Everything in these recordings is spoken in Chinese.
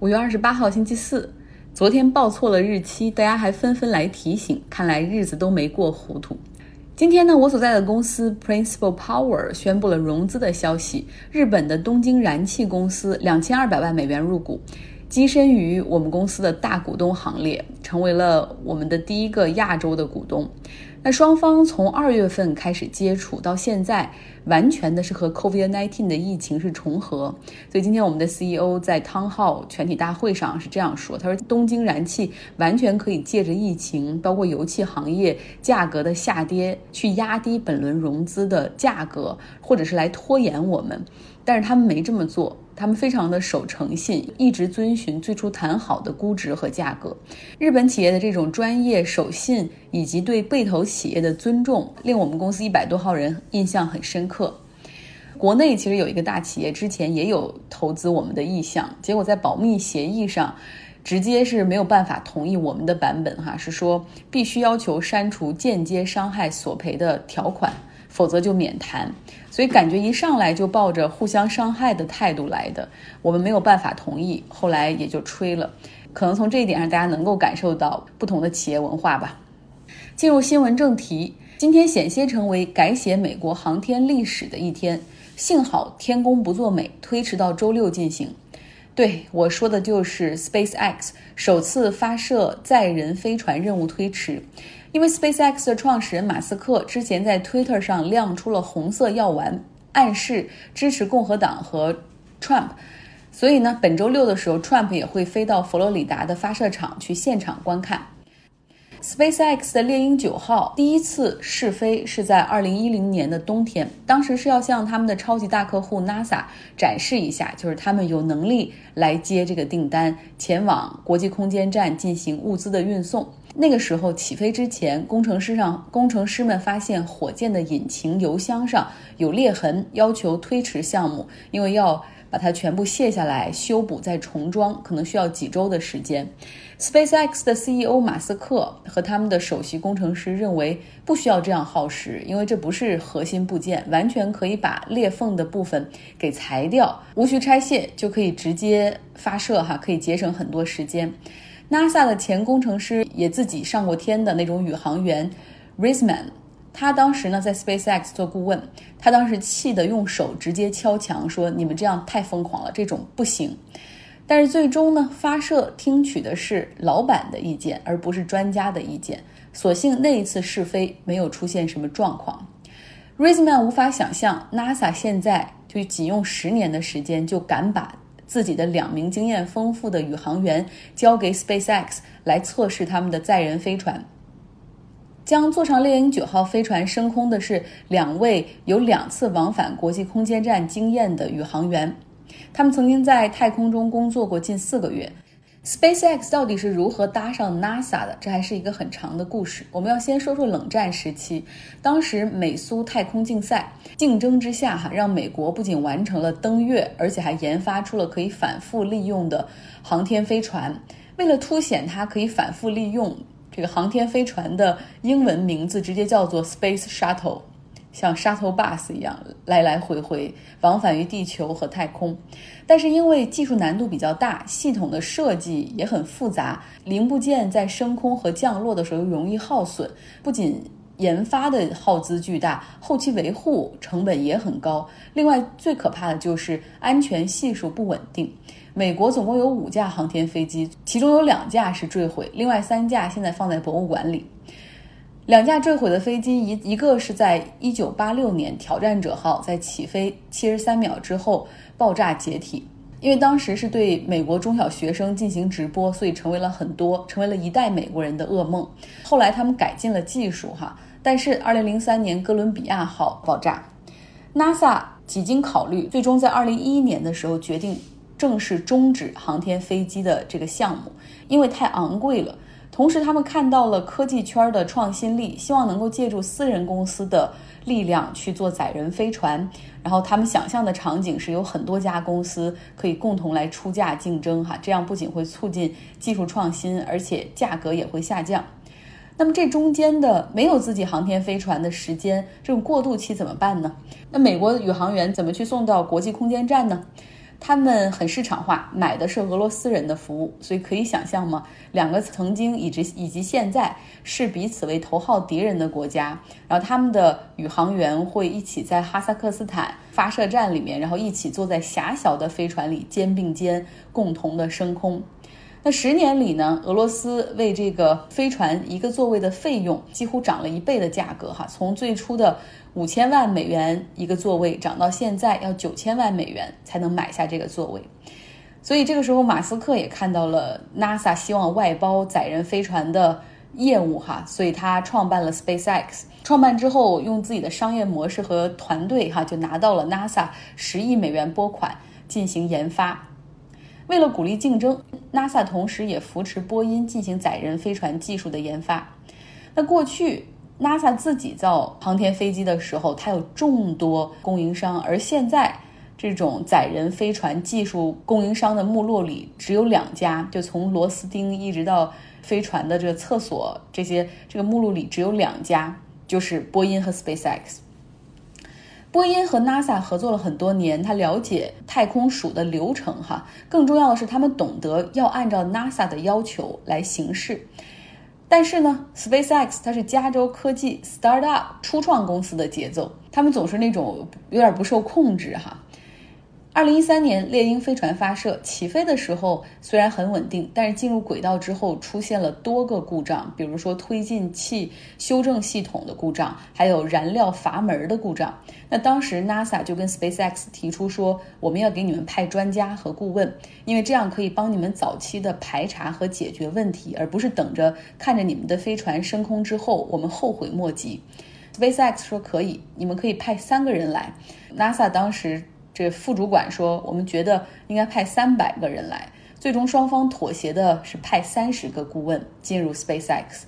五月二十八号，星期四。昨天报错了日期，大家还纷纷来提醒，看来日子都没过糊涂。今天呢，我所在的公司 Principal Power 宣布了融资的消息，日本的东京燃气公司两千二百万美元入股，跻身于我们公司的大股东行列，成为了我们的第一个亚洲的股东。那双方从二月份开始接触到现在，完全的是和 COVID-19 的疫情是重合。所以今天我们的 CEO 在汤浩全体大会上是这样说：“他说东京燃气完全可以借着疫情，包括油气行业价格的下跌，去压低本轮融资的价格，或者是来拖延我们。但是他们没这么做。”他们非常的守诚信，一直遵循最初谈好的估值和价格。日本企业的这种专业、守信以及对被投企业的尊重，令我们公司一百多号人印象很深刻。国内其实有一个大企业之前也有投资我们的意向，结果在保密协议上，直接是没有办法同意我们的版本哈，是说必须要求删除间接伤害索赔的条款。否则就免谈，所以感觉一上来就抱着互相伤害的态度来的，我们没有办法同意，后来也就吹了。可能从这一点上，大家能够感受到不同的企业文化吧。进入新闻正题，今天险些成为改写美国航天历史的一天，幸好天公不作美，推迟到周六进行。对我说的就是 SpaceX 首次发射载人飞船任务推迟。因为 SpaceX 的创始人马斯克之前在 Twitter 上亮出了红色药丸，暗示支持共和党和 Trump，所以呢，本周六的时候，Trump 也会飞到佛罗里达的发射场去现场观看。SpaceX 的猎鹰九号第一次试飞是在二零一零年的冬天，当时是要向他们的超级大客户 NASA 展示一下，就是他们有能力来接这个订单，前往国际空间站进行物资的运送。那个时候起飞之前，工程师上工程师们发现火箭的引擎油箱上有裂痕，要求推迟项目，因为要把它全部卸下来修补再重装，可能需要几周的时间。SpaceX 的 CEO 马斯克和他们的首席工程师认为不需要这样耗时，因为这不是核心部件，完全可以把裂缝的部分给裁掉，无需拆卸就可以直接发射，哈，可以节省很多时间。NASA 的前工程师也自己上过天的那种宇航员 Risman，他当时呢在 SpaceX 做顾问，他当时气得用手直接敲墙说：“你们这样太疯狂了，这种不行。”但是最终呢，发射听取的是老板的意见，而不是专家的意见。所幸那一次试飞没有出现什么状况。Risman 无法想象 NASA 现在就仅用十年的时间就敢把。自己的两名经验丰富的宇航员交给 SpaceX 来测试他们的载人飞船。将坐上猎鹰九号飞船升空的是两位有两次往返国际空间站经验的宇航员，他们曾经在太空中工作过近四个月。SpaceX 到底是如何搭上 NASA 的？这还是一个很长的故事。我们要先说说冷战时期，当时美苏太空竞赛竞争之下，哈，让美国不仅完成了登月，而且还研发出了可以反复利用的航天飞船。为了凸显它可以反复利用，这个航天飞船的英文名字直接叫做 Space Shuttle。像 shuttle bus 一样来来回回往返于地球和太空，但是因为技术难度比较大，系统的设计也很复杂，零部件在升空和降落的时候容易耗损，不仅研发的耗资巨大，后期维护成本也很高。另外最可怕的就是安全系数不稳定。美国总共有五架航天飞机，其中有两架是坠毁，另外三架现在放在博物馆里。两架坠毁的飞机，一一个是在一九八六年挑战者号在起飞七十三秒之后爆炸解体，因为当时是对美国中小学生进行直播，所以成为了很多成为了一代美国人的噩梦。后来他们改进了技术哈，但是二零零三年哥伦比亚号爆炸，NASA 几经考虑，最终在二零一一年的时候决定正式终止航天飞机的这个项目，因为太昂贵了。同时，他们看到了科技圈的创新力，希望能够借助私人公司的力量去做载人飞船。然后，他们想象的场景是有很多家公司可以共同来出价竞争，哈，这样不仅会促进技术创新，而且价格也会下降。那么，这中间的没有自己航天飞船的时间，这种过渡期怎么办呢？那美国的宇航员怎么去送到国际空间站呢？他们很市场化，买的是俄罗斯人的服务，所以可以想象吗？两个曾经以及以及现在视彼此为头号敌人的国家，然后他们的宇航员会一起在哈萨克斯坦发射站里面，然后一起坐在狭小的飞船里肩并肩共同的升空。那十年里呢，俄罗斯为这个飞船一个座位的费用几乎涨了一倍的价格哈，从最初的。五千万美元一个座位，涨到现在要九千万美元才能买下这个座位。所以这个时候，马斯克也看到了 NASA 希望外包载人飞船的业务哈，所以他创办了 SpaceX。创办之后，用自己的商业模式和团队哈，就拿到了 NASA 十亿美元拨款进行研发。为了鼓励竞争，NASA 同时也扶持波音进行载人飞船技术的研发。那过去。NASA 自己造航天飞机的时候，它有众多供应商，而现在这种载人飞船技术供应商的目录里只有两家，就从螺丝钉一直到飞船的这个厕所这些，这个目录里只有两家，就是波音和 SpaceX。波音和 NASA 合作了很多年，他了解太空署的流程，哈，更重要的是他们懂得要按照 NASA 的要求来行事。但是呢，SpaceX 它是加州科技 startup 初创公司的节奏，他们总是那种有点不受控制哈。二零一三年猎鹰飞船发射起飞的时候虽然很稳定，但是进入轨道之后出现了多个故障，比如说推进器修正系统的故障，还有燃料阀门的故障。那当时 NASA 就跟 SpaceX 提出说，我们要给你们派专家和顾问，因为这样可以帮你们早期的排查和解决问题，而不是等着看着你们的飞船升空之后我们后悔莫及。SpaceX 说可以，你们可以派三个人来。NASA 当时。这副主管说：“我们觉得应该派三百个人来。”最终双方妥协的是派三十个顾问进入 SpaceX。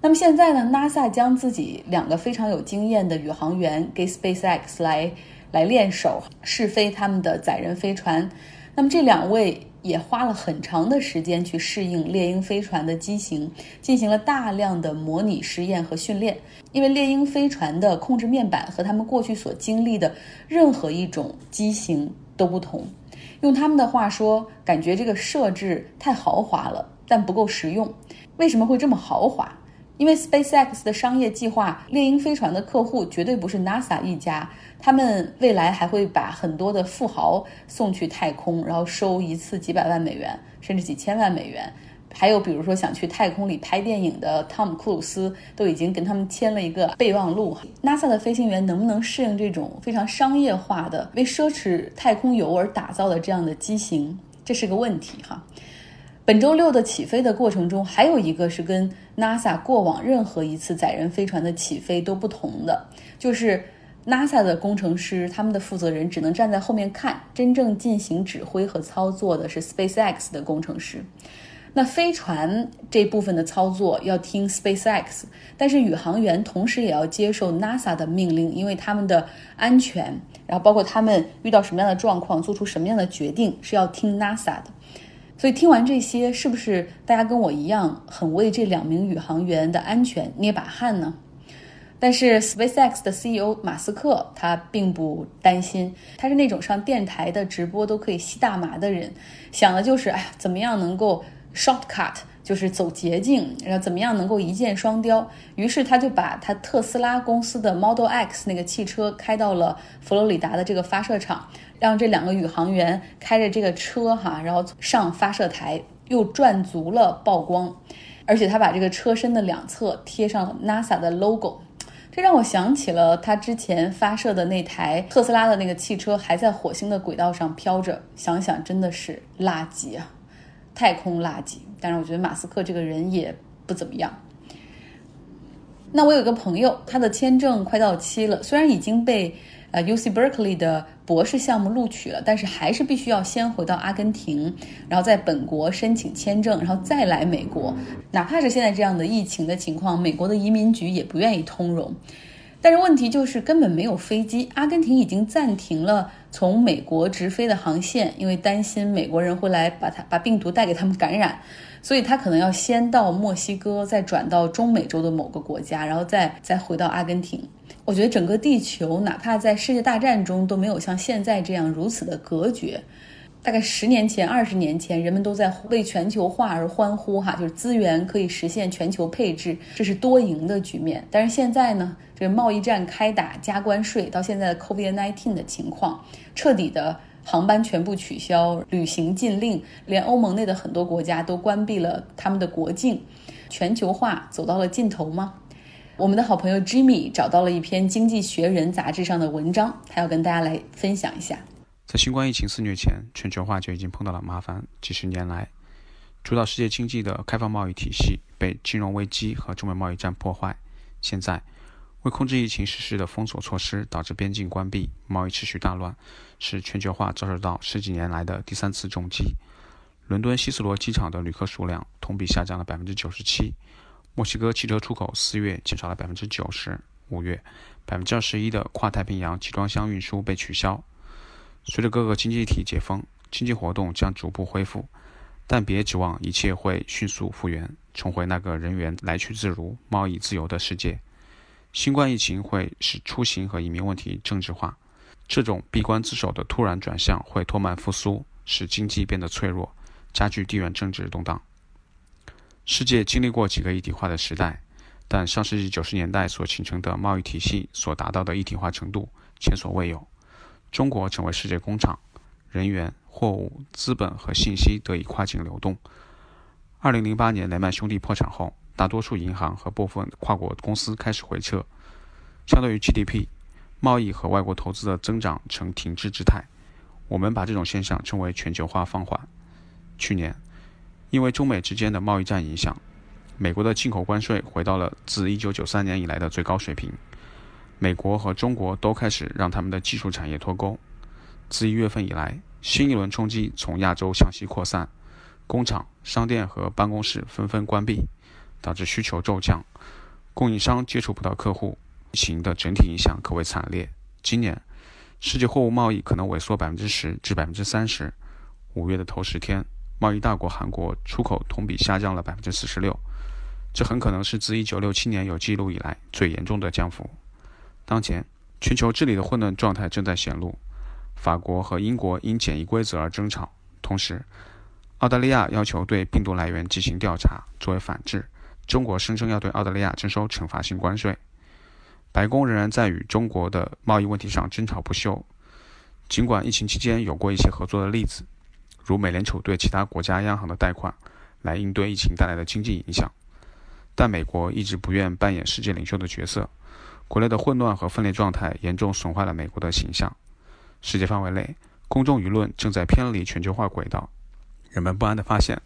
那么现在呢？NASA 将自己两个非常有经验的宇航员给 SpaceX 来来练手试飞他们的载人飞船。那么这两位。也花了很长的时间去适应猎鹰飞船的机型，进行了大量的模拟实验和训练。因为猎鹰飞船的控制面板和他们过去所经历的任何一种机型都不同。用他们的话说，感觉这个设置太豪华了，但不够实用。为什么会这么豪华？因为 SpaceX 的商业计划，猎鹰飞船的客户绝对不是 NASA 一家，他们未来还会把很多的富豪送去太空，然后收一次几百万美元，甚至几千万美元。还有比如说想去太空里拍电影的汤姆·克鲁斯，都已经跟他们签了一个备忘录。NASA 的飞行员能不能适应这种非常商业化的、为奢侈太空游而打造的这样的机型，这是个问题哈。本周六的起飞的过程中，还有一个是跟 NASA 过往任何一次载人飞船的起飞都不同的，就是 NASA 的工程师，他们的负责人只能站在后面看，真正进行指挥和操作的是 SpaceX 的工程师。那飞船这部分的操作要听 SpaceX，但是宇航员同时也要接受 NASA 的命令，因为他们的安全，然后包括他们遇到什么样的状况，做出什么样的决定，是要听 NASA 的。所以听完这些，是不是大家跟我一样很为这两名宇航员的安全捏把汗呢？但是 SpaceX 的 CEO 马斯克他并不担心，他是那种上电台的直播都可以吸大麻的人，想的就是哎呀，怎么样能够 shortcut，就是走捷径，然后怎么样能够一箭双雕。于是他就把他特斯拉公司的 Model X 那个汽车开到了佛罗里达的这个发射场。让这两个宇航员开着这个车哈，然后上发射台，又赚足了曝光，而且他把这个车身的两侧贴上了 NASA 的 logo，这让我想起了他之前发射的那台特斯拉的那个汽车还在火星的轨道上飘着，想想真的是垃圾啊，太空垃圾。但是我觉得马斯克这个人也不怎么样。那我有一个朋友，他的签证快到期了，虽然已经被。呃，U C Berkeley 的博士项目录取了，但是还是必须要先回到阿根廷，然后在本国申请签证，然后再来美国。哪怕是现在这样的疫情的情况，美国的移民局也不愿意通融。但是问题就是根本没有飞机，阿根廷已经暂停了从美国直飞的航线，因为担心美国人会来把他把病毒带给他们感染，所以他可能要先到墨西哥，再转到中美洲的某个国家，然后再再回到阿根廷。我觉得整个地球，哪怕在世界大战中，都没有像现在这样如此的隔绝。大概十年前、二十年前，人们都在为全球化而欢呼，哈，就是资源可以实现全球配置，这是多赢的局面。但是现在呢，这个贸易战开打，加关税，到现在的 COVID-19 的情况，彻底的航班全部取消，旅行禁令，连欧盟内的很多国家都关闭了他们的国境，全球化走到了尽头吗？我们的好朋友 Jimmy 找到了一篇《经济学人》杂志上的文章，他要跟大家来分享一下。在新冠疫情肆虐前，全球化就已经碰到了麻烦。几十年来，主导世界经济的开放贸易体系被金融危机和中美贸易战破坏。现在，为控制疫情实施的封锁措施导致边境关闭、贸易持续大乱，使全球化遭受到十几年来的第三次重击。伦敦希斯罗机场的旅客数量同比下降了百分之九十七。墨西哥汽车出口四月减少了百分之九十。五月，百分之二十一的跨太平洋集装箱运输被取消。随着各个经济体解封，经济活动将逐步恢复，但别指望一切会迅速复原，重回那个人员来去自如、贸易自由的世界。新冠疫情会使出行和移民问题政治化，这种闭关自守的突然转向会拖慢复苏，使经济变得脆弱，加剧地缘政治动荡。世界经历过几个一体化的时代，但上世纪九十年代所形成的贸易体系所达到的一体化程度前所未有。中国成为世界工厂，人员、货物、资本和信息得以跨境流动。二零零八年雷曼兄弟破产后，大多数银行和部分跨国公司开始回撤。相对于 GDP，贸易和外国投资的增长呈停滞之态。我们把这种现象称为全球化放缓。去年，因为中美之间的贸易战影响，美国的进口关税回到了自一九九三年以来的最高水平。美国和中国都开始让他们的技术产业脱钩。自一月份以来，新一轮冲击从亚洲向西扩散，工厂、商店和办公室纷纷关闭，导致需求骤降，供应商接触不到客户。疫情的整体影响可谓惨烈。今年，世界货物贸易可能萎缩百分之十至百分之三十。五月的头十天，贸易大国韩国出口同比下降了百分之四十六，这很可能是自一九六七年有记录以来最严重的降幅。当前，全球治理的混乱状态正在显露。法国和英国因检疫规则而争吵，同时，澳大利亚要求对病毒来源进行调查，作为反制。中国声称要对澳大利亚征收惩罚性关税。白宫仍然在与中国的贸易问题上争吵不休。尽管疫情期间有过一些合作的例子，如美联储对其他国家央行的贷款，来应对疫情带来的经济影响，但美国一直不愿扮演世界领袖的角色。国内的混乱和分裂状态严重损坏了美国的形象。世界范围内，公众舆论正在偏离全球化轨道。人们不安地发现，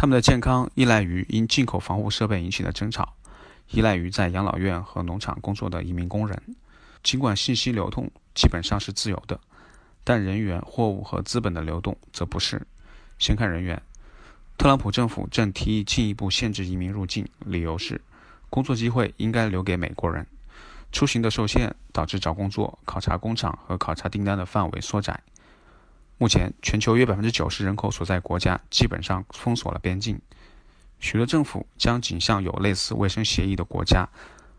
他们的健康依赖于因进口防护设备引起的争吵，依赖于在养老院和农场工作的移民工人。尽管信息流通基本上是自由的，但人员、货物和资本的流动则不是。先看人员，特朗普政府正提议进一步限制移民入境，理由是工作机会应该留给美国人。出行的受限导致找工作、考察工厂和考察订单的范围缩窄。目前，全球约百分之九十人口所在国家基本上封锁了边境。许多政府将仅向有类似卫生协议的国家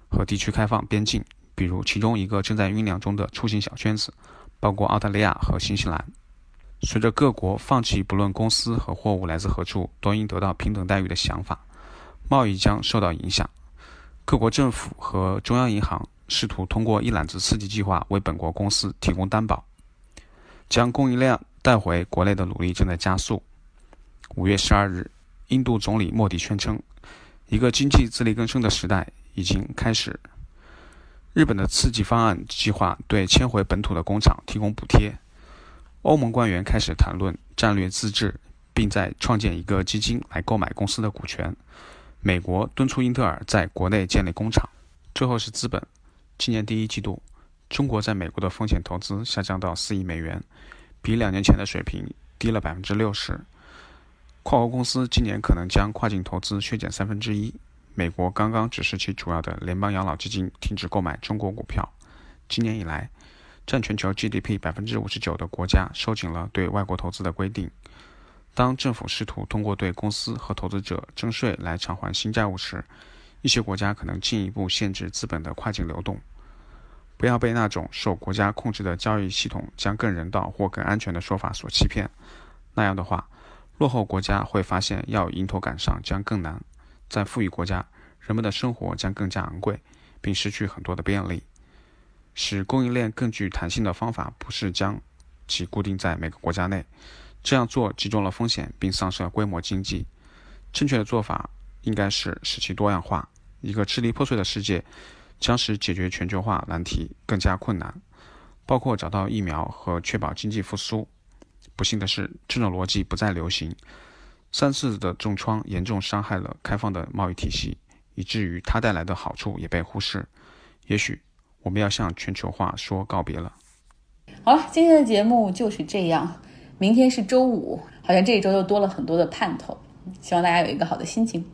和地区开放边境，比如其中一个正在酝酿中的出行小圈子，包括澳大利亚和新西兰。随着各国放弃不论公司和货物来自何处都应得到平等待遇的想法，贸易将受到影响。各国政府和中央银行。试图通过一揽子刺激计划为本国公司提供担保，将供应量带回国内的努力正在加速。五月十二日，印度总理莫迪宣称，一个经济自力更生的时代已经开始。日本的刺激方案计划对迁回本土的工厂提供补贴。欧盟官员开始谈论战略自治，并在创建一个基金来购买公司的股权。美国敦促英特尔在国内建立工厂。最后是资本。今年第一季度，中国在美国的风险投资下降到四亿美元，比两年前的水平低了百分之六十。跨国公司今年可能将跨境投资削减三分之一。美国刚刚指示其主要的联邦养老基金停止购买中国股票。今年以来，占全球 GDP 百分之五十九的国家收紧了对外国投资的规定。当政府试图通过对公司和投资者征税来偿还新债务时，一些国家可能进一步限制资本的跨境流动。不要被那种受国家控制的交易系统将更人道或更安全的说法所欺骗。那样的话，落后国家会发现要迎头赶上将更难。在富裕国家，人们的生活将更加昂贵，并失去很多的便利。使供应链更具弹性的方法不是将其固定在每个国家内，这样做集中了风险并丧失了规模经济。正确的做法应该是使其多样化。一个支离破碎的世界将使解决全球化难题更加困难，包括找到疫苗和确保经济复苏。不幸的是，这种逻辑不再流行。三次的重创严重伤害了开放的贸易体系，以至于它带来的好处也被忽视。也许。我们要向全球化说告别了。好了，今天的节目就是这样。明天是周五，好像这一周又多了很多的盼头。希望大家有一个好的心情。